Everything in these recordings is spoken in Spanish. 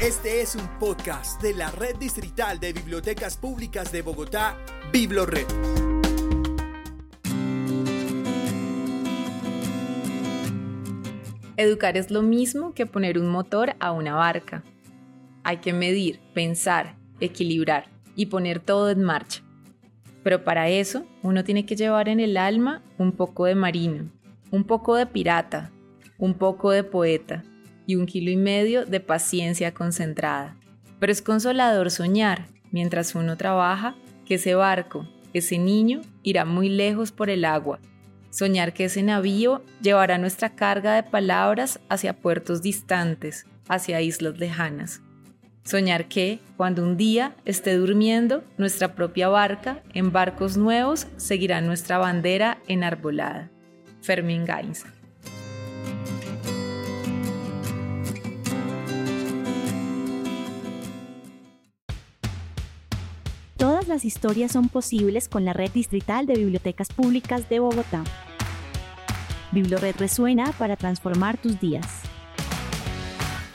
Este es un podcast de la Red Distrital de Bibliotecas Públicas de Bogotá, BibloRed. Educar es lo mismo que poner un motor a una barca. Hay que medir, pensar, equilibrar y poner todo en marcha. Pero para eso uno tiene que llevar en el alma un poco de marino, un poco de pirata, un poco de poeta y un kilo y medio de paciencia concentrada. Pero es consolador soñar, mientras uno trabaja, que ese barco, ese niño, irá muy lejos por el agua. Soñar que ese navío llevará nuestra carga de palabras hacia puertos distantes, hacia islas lejanas. Soñar que, cuando un día esté durmiendo, nuestra propia barca, en barcos nuevos, seguirá nuestra bandera enarbolada. Fermín Gainza. Las historias son posibles con la Red Distrital de Bibliotecas Públicas de Bogotá. BibloRed resuena para transformar tus días.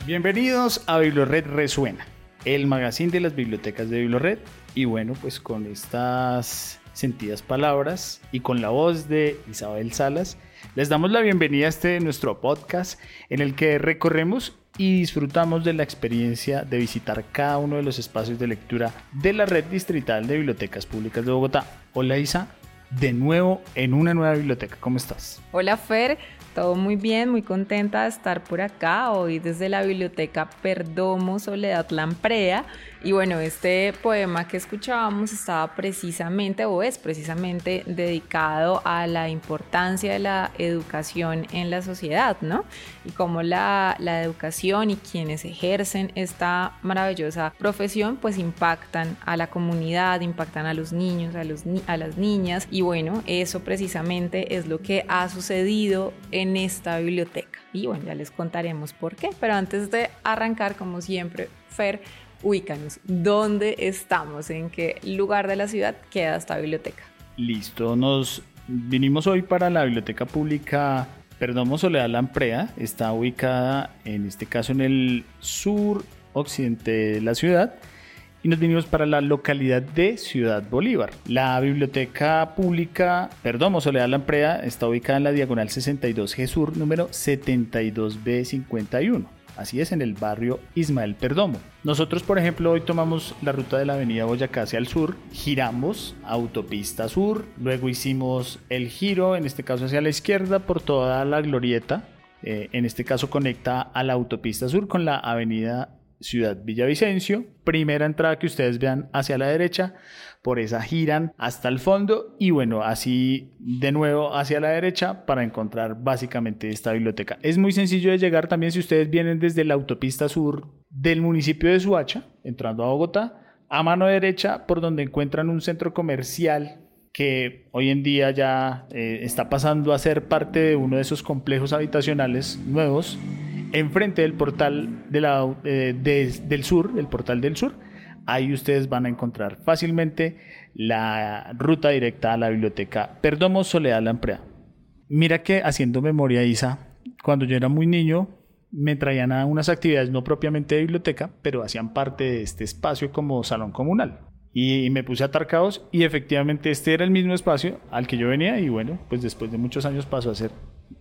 Bienvenidos a BibloRed Resuena, el magazine de las bibliotecas de BibloRed. Y bueno, pues con estas sentidas palabras y con la voz de Isabel Salas, les damos la bienvenida a este nuestro podcast en el que recorremos y disfrutamos de la experiencia de visitar cada uno de los espacios de lectura de la red distrital de bibliotecas públicas de Bogotá. Hola Isa, de nuevo en una nueva biblioteca, ¿cómo estás? Hola Fer, todo muy bien, muy contenta de estar por acá hoy desde la biblioteca Perdomo Soledad Lamprea. Y bueno, este poema que escuchábamos estaba precisamente o es precisamente dedicado a la importancia de la educación en la sociedad, ¿no? Y cómo la, la educación y quienes ejercen esta maravillosa profesión pues impactan a la comunidad, impactan a los niños, a, los, a las niñas. Y bueno, eso precisamente es lo que ha sucedido en esta biblioteca. Y bueno, ya les contaremos por qué. Pero antes de arrancar, como siempre, Fer, ubícanos. ¿Dónde estamos? ¿En qué lugar de la ciudad queda esta biblioteca? Listo, nos vinimos hoy para la biblioteca pública Perdomo Soledad Lamprea. Está ubicada, en este caso, en el sur occidente de la ciudad y nos vinimos para la localidad de Ciudad Bolívar. La biblioteca pública Perdomo Soledad Lamprea está ubicada en la diagonal 62G Sur número 72B51. Así es, en el barrio Ismael Perdomo. Nosotros, por ejemplo, hoy tomamos la ruta de la avenida Boyacá hacia el sur, giramos autopista sur, luego hicimos el giro, en este caso hacia la izquierda, por toda la glorieta. Eh, en este caso conecta a la autopista sur con la avenida Ciudad Villavicencio. Primera entrada que ustedes vean hacia la derecha, por esa giran hasta el fondo y bueno, así de nuevo hacia la derecha para encontrar básicamente esta biblioteca. Es muy sencillo de llegar también si ustedes vienen desde la autopista sur del municipio de Suacha, entrando a Bogotá, a mano derecha por donde encuentran un centro comercial que hoy en día ya eh, está pasando a ser parte de uno de esos complejos habitacionales nuevos enfrente del portal eh, del sur, el portal del sur, ahí ustedes van a encontrar fácilmente la ruta directa a la biblioteca Perdomo Soledad Lamprea. Mira que haciendo memoria, Isa, cuando yo era muy niño, me traían a unas actividades no propiamente de biblioteca, pero hacían parte de este espacio como salón comunal. Y me puse a atar y efectivamente este era el mismo espacio al que yo venía y bueno, pues después de muchos años pasó a ser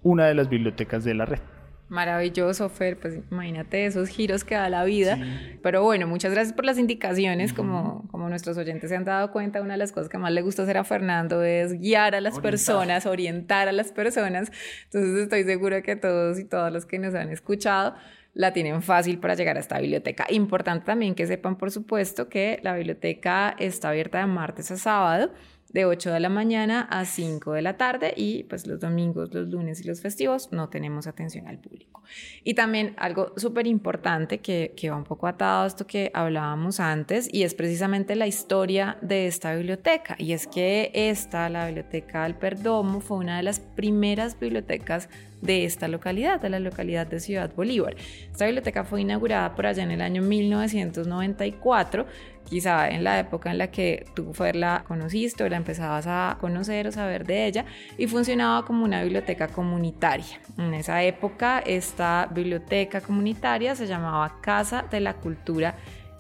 una de las bibliotecas de la red. Maravilloso, Fer, pues imagínate esos giros que da la vida. Pero bueno, muchas gracias por las indicaciones. como, como nuestros oyentes se han dado cuenta, una de las cosas que más le gusta hacer a Fernando es guiar a las personas, orientar a las personas. Entonces estoy segura que todos y todas los que nos han escuchado la tienen fácil para llegar a esta biblioteca. Importante también que sepan, por supuesto, que la biblioteca está abierta de martes a sábado de 8 de la mañana a 5 de la tarde y pues los domingos, los lunes y los festivos no tenemos atención al público. Y también algo súper importante que, que va un poco atado a esto que hablábamos antes y es precisamente la historia de esta biblioteca y es que esta, la biblioteca del Perdomo, fue una de las primeras bibliotecas de esta localidad, de la localidad de Ciudad Bolívar. Esta biblioteca fue inaugurada por allá en el año 1994 quizá en la época en la que tú la conociste o la empezabas a conocer o saber de ella y funcionaba como una biblioteca comunitaria. En esa época esta biblioteca comunitaria se llamaba Casa de la Cultura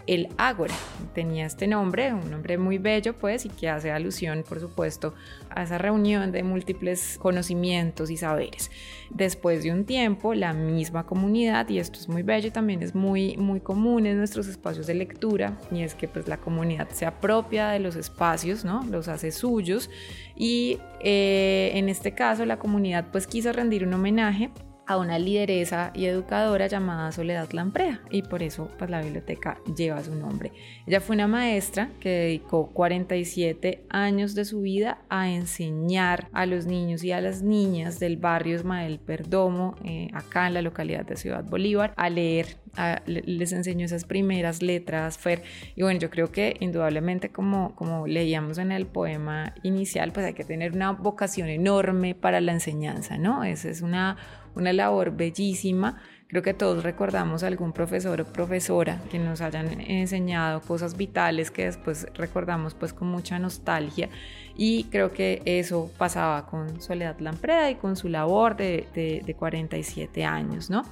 el Ágora. Tenía este nombre, un nombre muy bello pues y que hace alusión por supuesto a esa reunión de múltiples conocimientos y saberes. Después de un tiempo la misma comunidad, y esto es muy bello también es muy, muy común en nuestros espacios de lectura, y es que pues la comunidad se apropia de los espacios, ¿no? los hace suyos y eh, en este caso la comunidad pues quiso rendir un homenaje a una lideresa y educadora llamada Soledad Lamprea y por eso pues la biblioteca lleva su nombre. Ella fue una maestra que dedicó 47 años de su vida a enseñar a los niños y a las niñas del barrio Ismael Perdomo, eh, acá en la localidad de Ciudad Bolívar, a leer, les enseñó esas primeras letras, Fer, y bueno, yo creo que indudablemente como, como leíamos en el poema inicial, pues hay que tener una vocación enorme para la enseñanza, ¿no? Esa es una una labor bellísima. Creo que todos recordamos a algún profesor o profesora que nos hayan enseñado cosas vitales que después recordamos pues con mucha nostalgia y creo que eso pasaba con Soledad Lampreda y con su labor de, de, de 47 años, ¿no?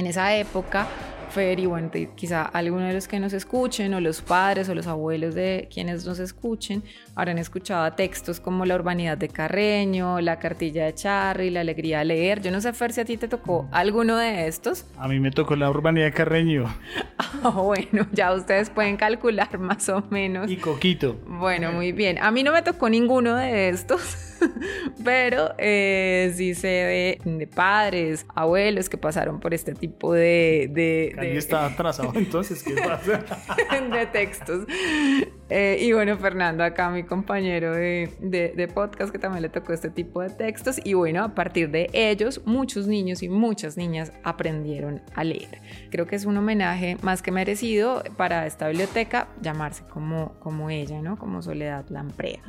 En esa época Fer y bueno, quizá algunos de los que nos escuchen o los padres o los abuelos de quienes nos escuchen habrán escuchado textos como La urbanidad de Carreño, La cartilla de Charry, La alegría de leer. Yo no sé, Fer, si a ti te tocó alguno de estos. A mí me tocó La urbanidad de Carreño. Ah, bueno, ya ustedes pueden calcular más o menos. Y Coquito. Bueno, muy bien. A mí no me tocó ninguno de estos. pero eh, sí sé de, padres, abuelos que pasaron por este tipo de... de, de... estaba atrasado entonces, ¿qué pasa? de textos. Eh, y bueno, Fernando, acá mi compañero de, de, podcast, que también le tocó este tipo de textos. Y bueno, a partir de ellos, muchos niños y muchas niñas aprendieron a leer. Creo que es un homenaje más que merecido para esta biblioteca llamarse como, como ella, ¿no? Como Soledad Lamprea.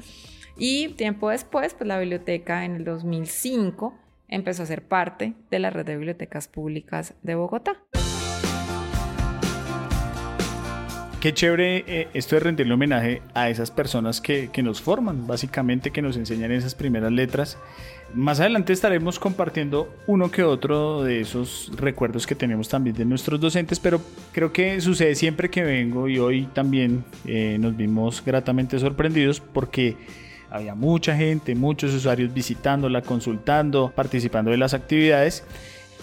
Y tiempo después, pues la biblioteca en el 2005 empezó a ser parte de la red de bibliotecas públicas de Bogotá. Qué chévere eh, esto de rendirle homenaje a esas personas que, que, nos forman, básicamente que nos enseñan esas primeras letras. Más adelante estaremos compartiendo uno que otro de esos recuerdos que tenemos también de nuestros docentes, pero creo que sucede siempre que vengo y hoy también eh, nos vimos gratamente sorprendidos porque había mucha gente, muchos usuarios visitándola, consultando, participando de las actividades.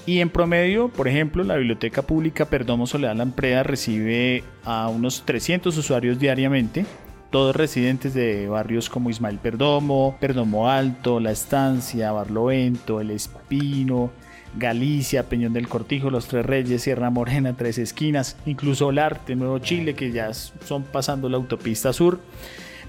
Y en promedio, por ejemplo, la Biblioteca Pública Perdomo Soledad Lampreda recibe a unos 300 usuarios diariamente, todos residentes de barrios como Ismael Perdomo, Perdomo Alto, La Estancia, Barlovento, El Espino, Galicia, Peñón del Cortijo, Los Tres Reyes, Sierra Morena, Tres Esquinas, incluso Olarte, Nuevo Chile, que ya son pasando la autopista sur.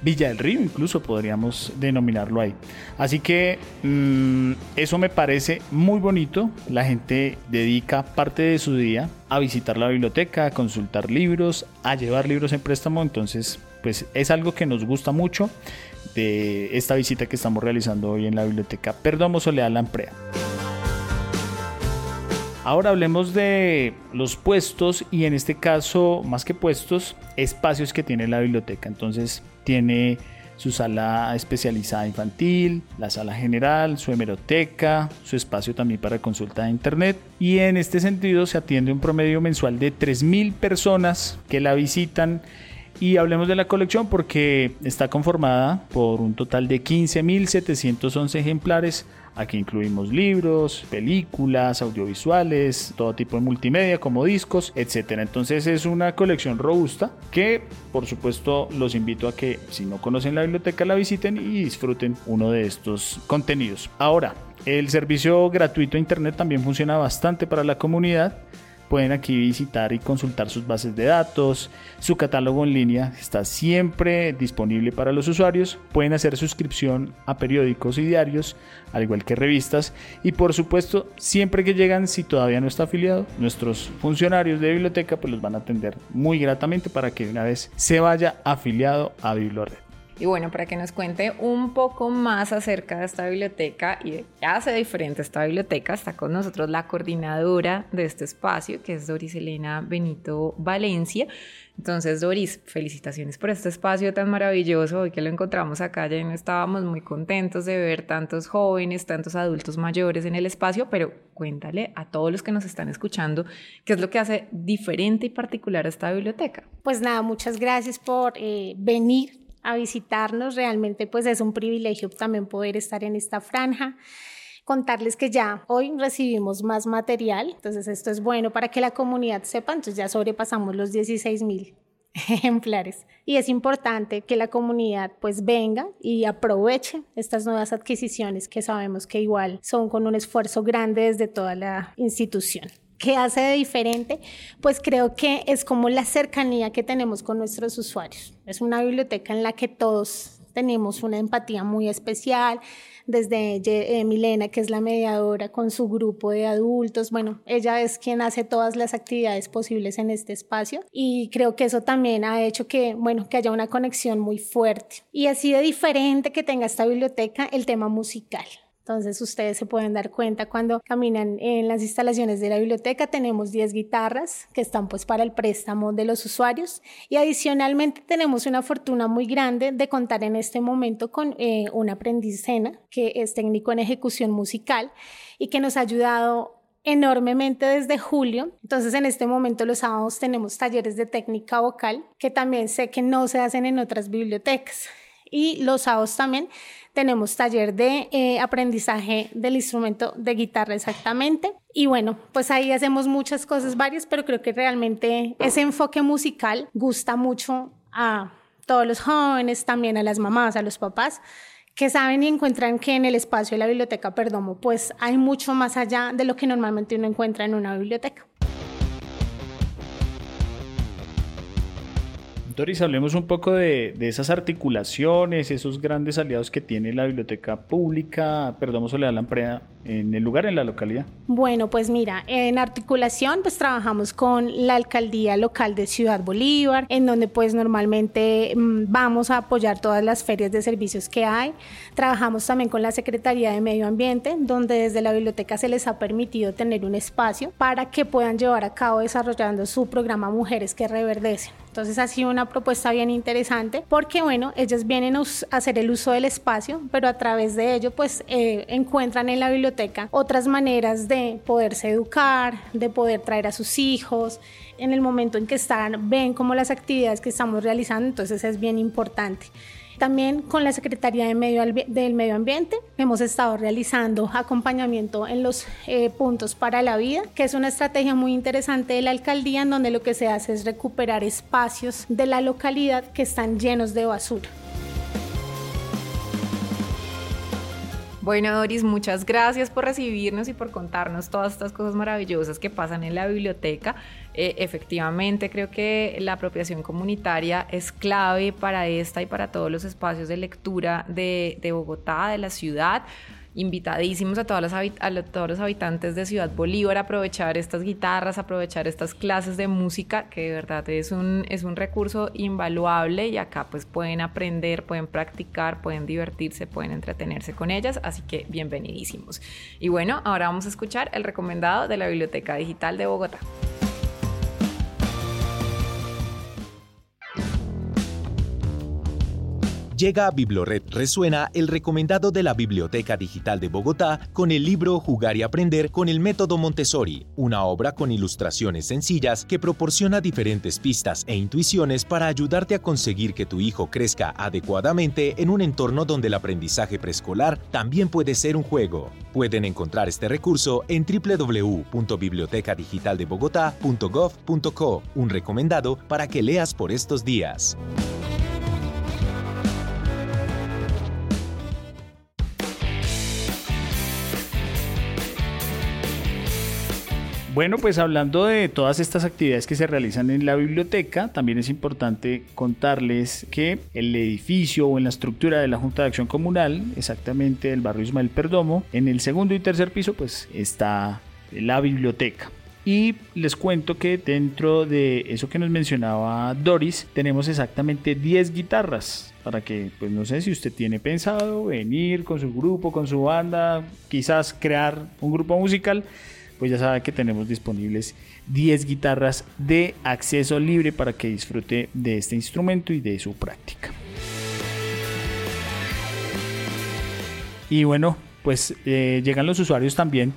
Villa del Río, incluso podríamos denominarlo ahí. Así que mm, eso me parece muy bonito. La gente dedica parte de su día a visitar la biblioteca, a consultar libros, a llevar libros en préstamo. Entonces, pues es algo que nos gusta mucho de esta visita que estamos realizando hoy en la biblioteca Perdomo Soledad Lamprea. Ahora hablemos de los puestos y en este caso, más que puestos, espacios que tiene la biblioteca. Entonces tiene su sala especializada infantil, la sala general, su hemeroteca, su espacio también para consulta de internet. Y en este sentido se atiende un promedio mensual de 3.000 personas que la visitan. Y hablemos de la colección porque está conformada por un total de 15.711 ejemplares Aquí incluimos libros, películas, audiovisuales, todo tipo de multimedia como discos, etc. Entonces es una colección robusta que por supuesto los invito a que si no conocen la biblioteca la visiten y disfruten uno de estos contenidos. Ahora, el servicio gratuito a internet también funciona bastante para la comunidad Pueden aquí visitar y consultar sus bases de datos. Su catálogo en línea está siempre disponible para los usuarios. Pueden hacer suscripción a periódicos y diarios, al igual que revistas. Y por supuesto, siempre que llegan, si todavía no está afiliado, nuestros funcionarios de biblioteca pues los van a atender muy gratamente para que una vez se vaya afiliado a BibloRed. Y bueno, para que nos cuente un poco más acerca de esta biblioteca y de qué hace diferente esta biblioteca, está con nosotros la coordinadora de este espacio, que es Doris Elena Benito Valencia. Entonces, Doris, felicitaciones por este espacio tan maravilloso. Hoy que lo encontramos acá, ya no estábamos muy contentos de ver tantos jóvenes, tantos adultos mayores en el espacio, pero cuéntale a todos los que nos están escuchando qué es lo que hace diferente y particular a esta biblioteca. Pues nada, muchas gracias por eh, venir a visitarnos. Realmente pues es un privilegio también poder estar en esta franja contarles que ya hoy recibimos más material, entonces esto es bueno para que la comunidad sepa, entonces ya sobrepasamos los 16 mil ejemplares y es importante que la comunidad pues venga y aproveche estas nuevas adquisiciones que sabemos que igual son con un esfuerzo grande desde toda la institución. ¿Qué hace de diferente? Pues creo que es como la cercanía que tenemos con nuestros usuarios. Es una biblioteca en la que todos tenemos una empatía muy especial, desde eh, Milena, que es la mediadora con su grupo de adultos. Bueno, ella es quien hace todas las actividades posibles en este espacio y creo que eso también ha hecho que, bueno, que haya una conexión muy fuerte. Y así de diferente que tenga esta biblioteca el tema musical. Entonces ustedes se pueden dar cuenta cuando caminan en las instalaciones de la biblioteca. Tenemos 10 guitarras que están pues para el préstamo de los usuarios y adicionalmente tenemos una fortuna muy grande de contar en este momento con eh, un aprendizena que es técnico en ejecución musical y que nos ha ayudado enormemente desde julio. Entonces, en este momento los sábados tenemos talleres de técnica vocal que también sé que no se hacen en otras bibliotecas. Y los sábados también tenemos taller de eh, aprendizaje del instrumento de guitarra exactamente. Y bueno, pues ahí hacemos muchas cosas varias, pero creo que realmente ese enfoque musical gusta mucho a todos los jóvenes, también a las mamás, a los papás que saben y encuentran que en el espacio de la biblioteca Perdomo pues hay mucho más allá de lo que normalmente uno encuentra en una biblioteca. Doris, hablemos un poco de, esas articulaciones, esos grandes aliados que tiene la biblioteca pública, perdón, Soledad Lampreda, en el lugar, en la localidad. Bueno, pues mira, en articulación pues trabajamos con la alcaldía local de Ciudad Bolívar, en donde pues normalmente mm, vamos a apoyar todas las ferias de servicios que hay. Trabajamos también con la Secretaría de Medio Ambiente, donde desde la biblioteca se les ha permitido tener un espacio para que puedan llevar a cabo desarrollando su programa Mujeres que Reverdecen. Entonces ha sido una propuesta bien interesante porque, bueno, ellos vienen a hacer el uso del espacio, pero a través de ello, pues eh, encuentran en la biblioteca otras maneras de poderse educar, de poder traer a sus hijos. En el momento en que están, ven como las actividades que estamos realizando, entonces es bien importante. También con la Secretaría de Medio del Medio Ambiente hemos estado realizando acompañamiento en los eh, puntos para la vida, que es una estrategia muy interesante de la alcaldía en donde lo que se hace es recuperar espacios de la localidad que están llenos de basura. Bueno, Doris, muchas gracias por recibirnos y por contarnos todas estas cosas maravillosas que pasan en la biblioteca. Eh, efectivamente, creo que la apropiación comunitaria es clave para esta y para todos los espacios de lectura de, de Bogotá, de la ciudad invitadísimos a, a todos los habitantes de Ciudad Bolívar a aprovechar estas guitarras, aprovechar estas clases de música, que de verdad es un, es un recurso invaluable y acá pues pueden aprender, pueden practicar, pueden divertirse, pueden entretenerse con ellas, así que bienvenidísimos. Y bueno, ahora vamos a escuchar el recomendado de la Biblioteca Digital de Bogotá. Llega a Biblored Resuena el recomendado de la Biblioteca Digital de Bogotá con el libro Jugar y Aprender con el método Montessori, una obra con ilustraciones sencillas que proporciona diferentes pistas e intuiciones para ayudarte a conseguir que tu hijo crezca adecuadamente en un entorno donde el aprendizaje preescolar también puede ser un juego. Pueden encontrar este recurso en www.bibliotecadigitaldebogotá.gov.co, un recomendado para que leas por estos días. Bueno, pues hablando de todas estas actividades que se realizan en la biblioteca, también es importante contarles que el edificio o en la estructura de la Junta de Acción Comunal, exactamente el barrio Ismael Perdomo, en el segundo y tercer piso, pues está la biblioteca. Y les cuento que dentro de eso que nos mencionaba Doris, tenemos exactamente 10 guitarras para que, pues no sé si usted tiene pensado venir con su grupo, con su banda, quizás crear un grupo musical, pues ya sabe que tenemos disponibles 10 guitarras de acceso libre para que disfrute de este instrumento y de su práctica. Y bueno, pues eh, llegan los usuarios también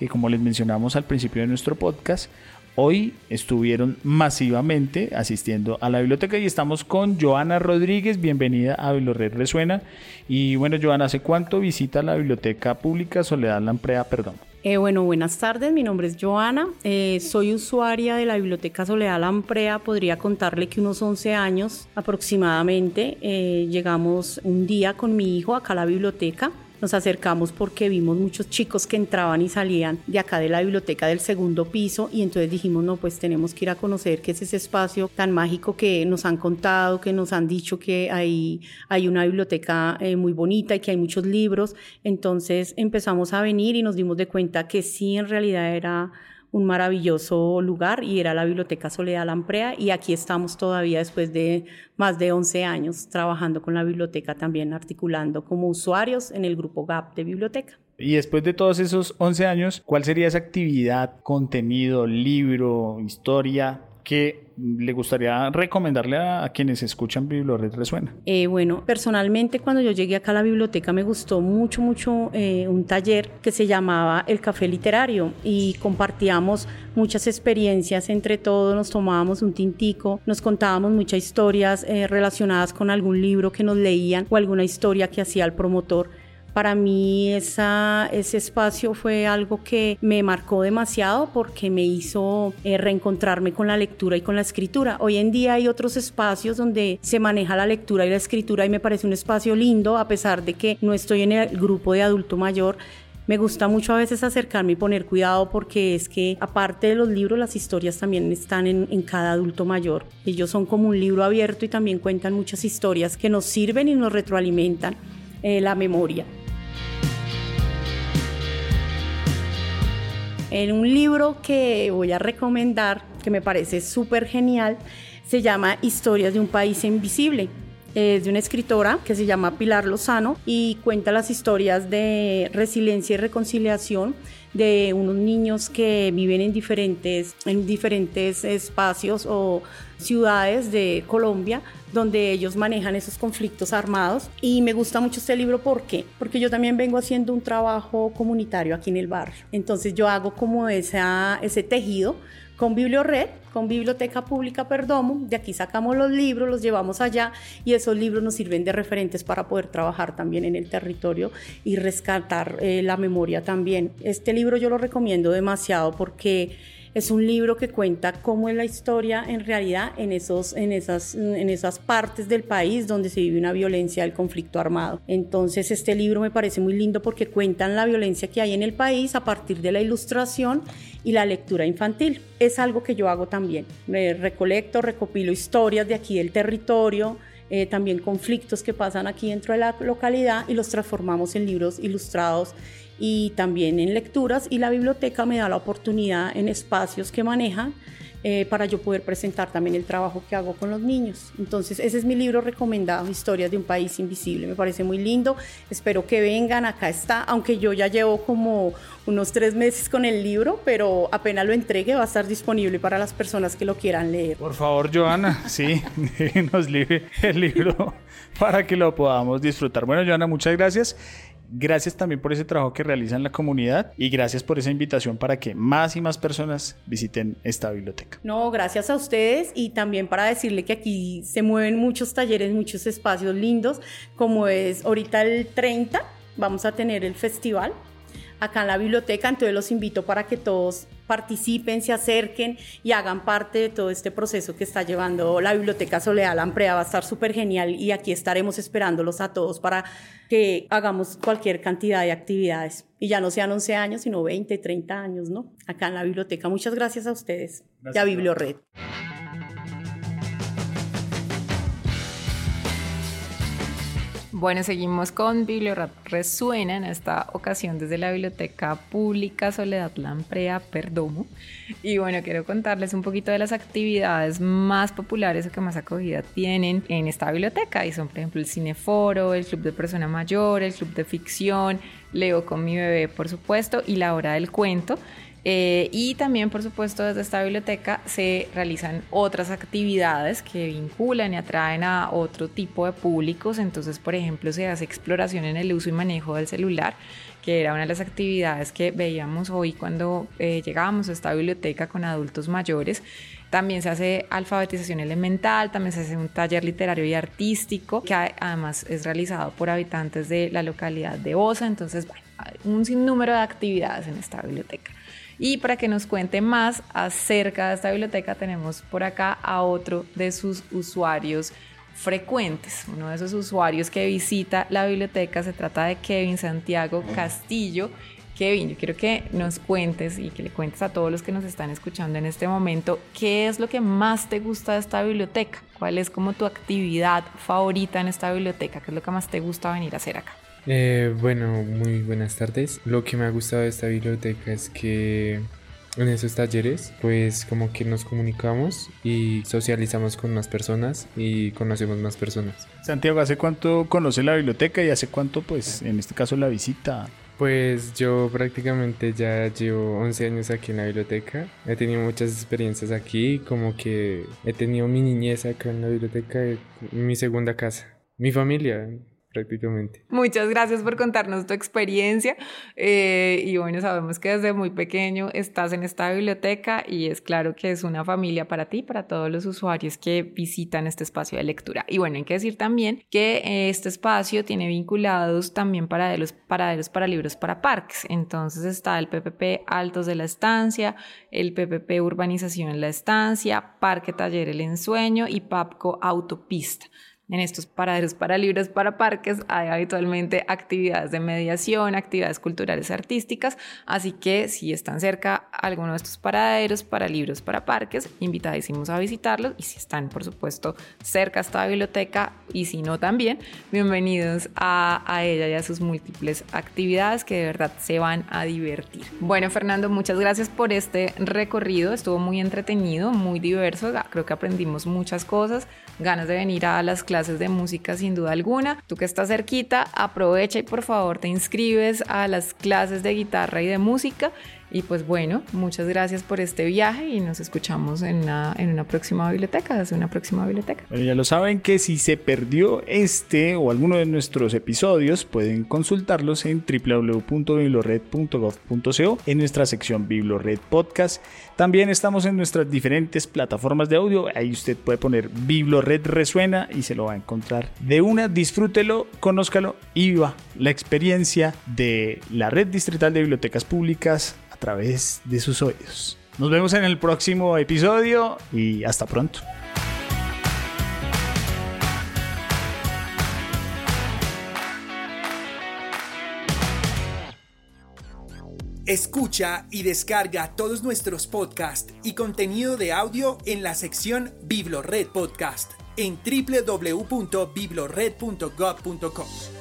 que como les mencionamos al principio de nuestro podcast, hoy estuvieron masivamente asistiendo a la biblioteca y estamos con Joana Rodríguez, bienvenida a Bibliored Resuena. Y bueno, Joana, ¿hace cuánto visita la biblioteca pública Soledad Lamprea, perdón? Eh, bueno, buenas tardes, mi nombre es Joana, eh, soy usuaria de la Biblioteca Soledad Lamprea, podría contarle que unos 11 años aproximadamente eh, llegamos un día con mi hijo acá a la biblioteca, nos acercamos porque vimos muchos chicos que entraban y salían de acá de la biblioteca del segundo piso y entonces dijimos, no, pues tenemos que ir a conocer qué es ese espacio tan mágico que nos han contado, que nos han dicho que hay, hay una biblioteca eh, muy bonita y que hay muchos libros. Entonces empezamos a venir y nos dimos de cuenta que sí, en realidad era un maravilloso lugar y era la Biblioteca Soledad Lamprea y aquí estamos todavía después de más de 11 años trabajando con la biblioteca también articulando como usuarios en el grupo GAP de biblioteca. Y después de todos esos 11 años, ¿cuál sería esa actividad, contenido, libro, historia que le gustaría recomendarle a, quienes escuchan Bibliored Resuena? Eh, bueno, personalmente cuando yo llegué acá a la biblioteca me gustó mucho, mucho eh, un taller que se llamaba El Café Literario y compartíamos muchas experiencias entre todos, nos tomábamos un tintico, nos contábamos muchas historias eh, relacionadas con algún libro que nos leían o alguna historia que hacía el promotor para mí esa, ese espacio fue algo que me marcó demasiado porque me hizo eh, reencontrarme con la lectura y con la escritura. Hoy en día hay otros espacios donde se maneja la lectura y la escritura y me parece un espacio lindo a pesar de que no estoy en el grupo de adulto mayor. Me gusta mucho a veces acercarme y poner cuidado porque es que aparte de los libros, las historias también están en, en, cada adulto mayor. Ellos son como un libro abierto y también cuentan muchas historias que nos sirven y nos retroalimentan eh, la memoria. En un libro que voy a recomendar, que me parece súper genial, se llama Historias de un país invisible. Es de una escritora que se llama Pilar Lozano y cuenta las historias de resiliencia y reconciliación de unos niños que viven en diferentes, en diferentes espacios o ciudades de Colombia donde ellos manejan esos conflictos armados. Y me gusta mucho este libro, ¿por qué? Porque yo también vengo haciendo un trabajo comunitario aquí en el barrio. Entonces yo hago como esa, ese tejido con Bibliored, con Biblioteca Pública Perdomo. De aquí sacamos los libros, los llevamos allá y esos libros nos sirven de referentes para poder trabajar también en el territorio y rescatar eh, la memoria también. Este libro yo lo recomiendo demasiado porque es un libro que cuenta cómo es la historia en realidad en, esos, en, esas, en esas partes del país donde se vive una violencia del conflicto armado. Entonces este libro me parece muy lindo porque cuentan la violencia que hay en el país a partir de la ilustración y la lectura infantil. Es algo que yo hago también. Recolecto, recopilo historias de aquí del territorio, eh, también conflictos que pasan aquí dentro de la localidad y los transformamos en libros ilustrados y también en lecturas. Y la biblioteca me da la oportunidad en espacios que manejan eh, para yo poder presentar también el trabajo que hago con los niños. Entonces, ese es mi libro recomendado, Historias de un País Invisible. Me parece muy lindo. Espero que vengan. Acá está, aunque yo ya llevo como unos tres meses con el libro, pero apenas lo entregue va a estar disponible para las personas que lo quieran leer. Por favor, Joana, sí, nos libre el libro para que lo podamos disfrutar. Bueno, Joana, muchas gracias. Gracias también por ese trabajo que realizan la comunidad y gracias por esa invitación para que más y más personas visiten esta biblioteca. No, gracias a ustedes y también para decirle que aquí se mueven muchos talleres, muchos espacios lindos, como es ahorita el 30, vamos a tener el festival acá en la biblioteca, entonces los invito para que todos participen, se acerquen y hagan parte de todo este proceso que está llevando la Biblioteca Soledad Lamprea. Va a estar súper genial y aquí estaremos esperándolos a todos para que hagamos cualquier cantidad de actividades. Y ya no sean 11 años, sino 20, 30 años, ¿no? Acá en la biblioteca. Muchas gracias a ustedes gracias, y a Bibliored. Bueno, seguimos con Bibliorat Resuena, en esta ocasión desde la Biblioteca Pública Soledad Lamprea Perdomo. Y bueno, quiero contarles un poquito de las actividades más populares o que más acogida tienen en esta biblioteca. Y son, por ejemplo, el Cineforo, el Club de Persona Mayor, el Club de Ficción, Leo con mi bebé, por supuesto, y la hora del cuento. Eh, y también, por supuesto, desde esta biblioteca se realizan otras actividades que vinculan y atraen a otro tipo de públicos. Entonces, por ejemplo, se hace exploración en el uso y manejo del celular, que era una de las actividades que veíamos hoy cuando eh, llegábamos a esta biblioteca con adultos mayores. También se hace alfabetización elemental, también se hace un taller literario y artístico, que además es realizado por habitantes de la localidad de Osa. Entonces, bueno, un sinnúmero de actividades en esta biblioteca. Y para que nos cuente más acerca de esta biblioteca, tenemos por acá a otro de sus usuarios frecuentes. Uno de esos usuarios que visita la biblioteca se trata de Kevin Santiago Castillo. Kevin, yo quiero que nos cuentes y que le cuentes a todos los que nos están escuchando en este momento qué es lo que más te gusta de esta biblioteca, cuál es como tu actividad favorita en esta biblioteca, qué es lo que más te gusta venir a hacer acá. Eh, bueno, muy buenas tardes. Lo que me ha gustado de esta biblioteca es que en esos talleres pues como que nos comunicamos y socializamos con más personas y conocemos más personas. Santiago, ¿hace cuánto conoce la biblioteca y hace cuánto pues en este caso la visita? Pues yo prácticamente ya llevo 11 años aquí en la biblioteca. He tenido muchas experiencias aquí, como que he tenido mi niñez acá en la biblioteca, mi segunda casa. Mi familia, prácticamente. Muchas gracias por contarnos tu experiencia eh, y bueno, sabemos que desde muy pequeño estás en esta biblioteca y es claro que es una familia para ti, para todos los usuarios que visitan este espacio de lectura. Y bueno, hay que decir también que este espacio tiene vinculados también paraderos, paraderos para libros para parques. Entonces está el PPP Altos de la Estancia, el PPP Urbanización en la Estancia, Parque Taller El Ensueño y PAPCO Autopista. En estos paraderos para libros para parques hay habitualmente actividades de mediación, actividades culturales artísticas, así que si están cerca alguno de estos paraderos para libros para parques, invitadísimos a visitarlos. Y si están por supuesto cerca a esta biblioteca y si no también, bienvenidos a, a ella y a sus múltiples actividades que de verdad se van a divertir. Bueno Fernando, muchas gracias por este recorrido, estuvo muy entretenido, muy diverso, creo que aprendimos muchas cosas, ganas de venir a las clases de música sin duda alguna. Tú que estás cerquita, aprovecha y por favor te inscribes a las clases de guitarra y de música y pues bueno, muchas gracias por este viaje y nos escuchamos en una, en una próxima biblioteca, desde una próxima biblioteca. Bueno, ya lo saben que si se perdió este o alguno de nuestros episodios, pueden consultarlos en www.biblored.gov.co en nuestra sección Biblored Podcast. También estamos en nuestras diferentes plataformas de audio. Ahí usted puede poner Biblored Resuena y se lo va a encontrar de una. Disfrútelo, conózcalo y viva la experiencia de la Red Distrital de Bibliotecas Públicas través de sus oídos. Nos vemos en el próximo episodio y hasta pronto. Escucha y descarga todos nuestros podcasts y contenido de audio en la sección Biblored Podcast en www.biblored.gov.com.